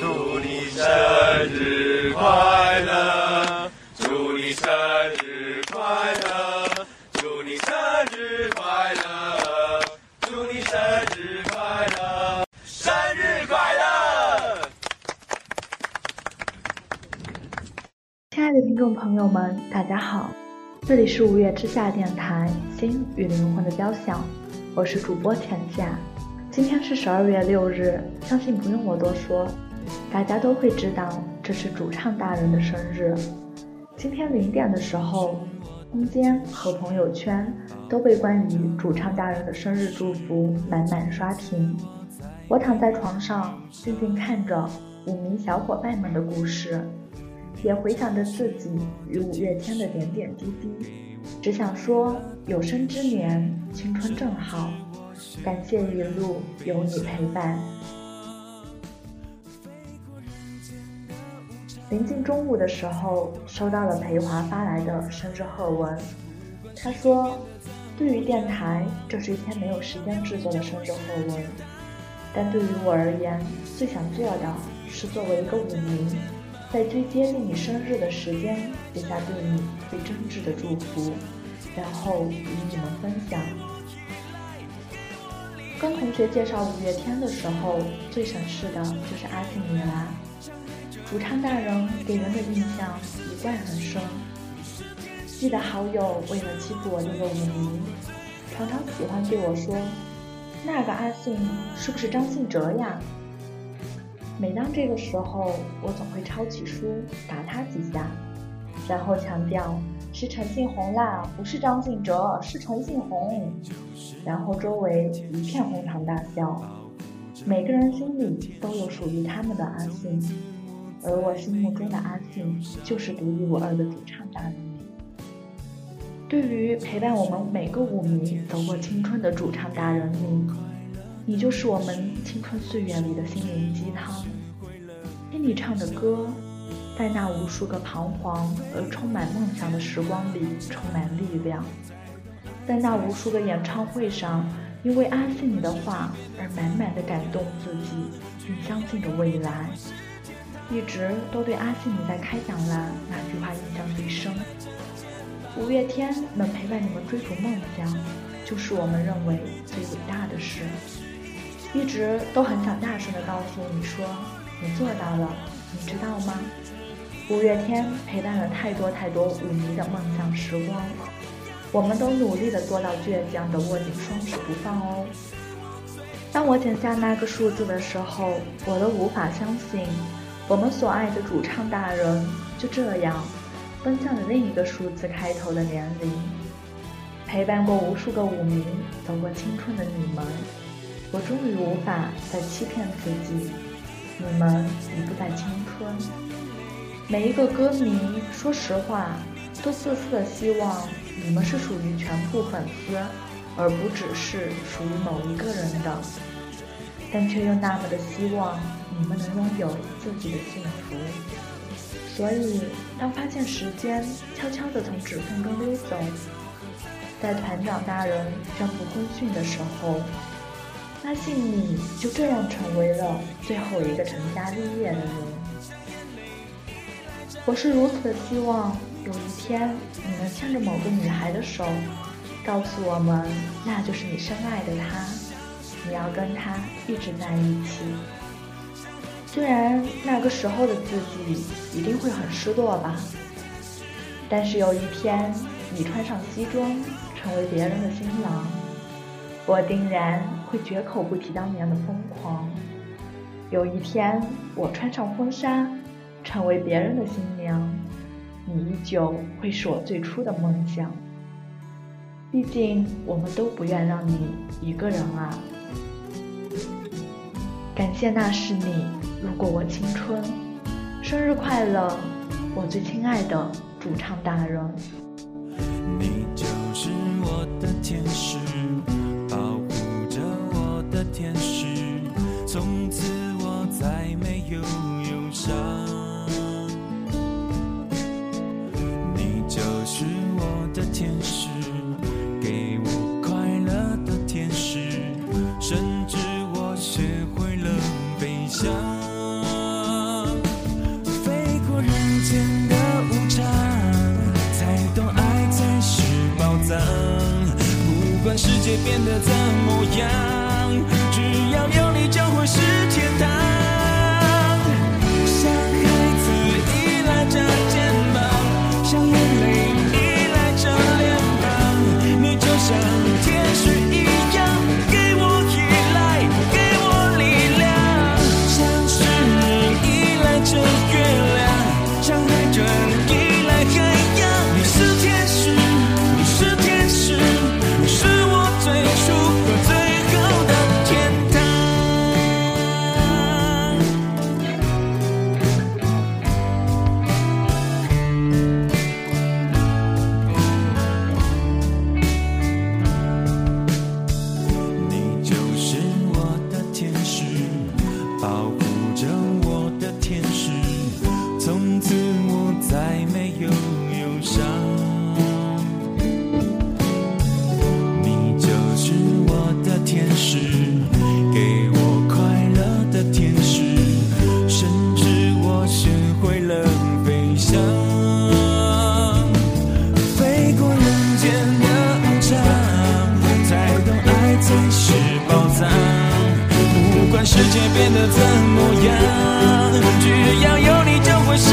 祝你生日快乐，祝你生日快乐，祝你生日快乐，祝你生日快乐，生日快乐！亲爱的听众朋友们，大家好，这里是五月之下电台心与灵魂的交响，我是主播浅夏。今天是十二月六日，相信不用我多说，大家都会知道这是主唱大人的生日。今天零点的时候，空间和朋友圈都被关于主唱大人的生日祝福满满刷屏。我躺在床上，静静看着五名小伙伴们的故事，也回想着自己与五月天的点点滴滴，只想说有生之年，青春正好。感谢一路有你陪伴。临近中午的时候，收到了裴华发来的生日贺文。他说：“对于电台，这是一篇没有时间制作的生日贺文，但对于我而言，最想做的是作为一个舞迷，在最接近你生日的时间，写下对你最真挚的祝福，然后与你们分享。”跟同学介绍五月天的时候，最省事的就是阿信你啦。主唱大人给人的印象一贯很深。记得好友为了欺负我这个舞迷，常常喜欢对我说：“那个阿信是不是张信哲呀？”每当这个时候，我总会抄起书打他几下，然后强调。是陈信宏啦，不是张信哲，是陈信宏。然后周围一片哄堂大笑，每个人心里都有属于他们的阿信，而我心目中的阿信就是独一无二的主唱大人。对于陪伴我们每个舞迷走过青春的主唱大人你，你就是我们青春岁月里的心灵鸡汤。听你唱的歌。在那无数个彷徨而充满梦想的时光里，充满力量；在那无数个演唱会上，因为阿信你的话而满满的感动自己，并相信着未来。一直都对阿信你在开讲啦那句话印象最深。五月天能陪伴你们追逐梦想，就是我们认为最伟大的事。一直都很想大声的告诉你说，你做到了，你知道吗？五月天陪伴了太多太多舞迷的梦想时光，我们都努力的做到倔强的握紧双手不放哦。当我剪下那个数字的时候，我都无法相信，我们所爱的主唱大人就这样奔向了另一个数字开头的年龄。陪伴过无数个舞迷走过青春的你们，我终于无法再欺骗自己，你们已不再青春。每一个歌迷，说实话，都自私的希望你们是属于全部粉丝，而不只是属于某一个人的，但却又那么的希望你们能拥有自己的幸福。所以，当发现时间悄悄地从指缝中溜走，在团长大人宣布婚讯的时候，阿信你就这样成为了最后一个成家立业的人。我是如此的希望，有一天你能牵着某个女孩的手，告诉我们，那就是你深爱的她，你要跟他一直在一起。虽然那个时候的自己一定会很失落吧，但是有一天你穿上西装，成为别人的新郎，我定然会绝口不提当年的疯狂。有一天我穿上婚纱。成为别人的新娘，你依旧会是我最初的梦想。毕竟我们都不愿让你一个人啊。感谢那是你路过我青春，生日快乐，我最亲爱的主唱大人。不管世界变得怎么样，只要有你就会是天堂。变得怎么样？只要有你就会是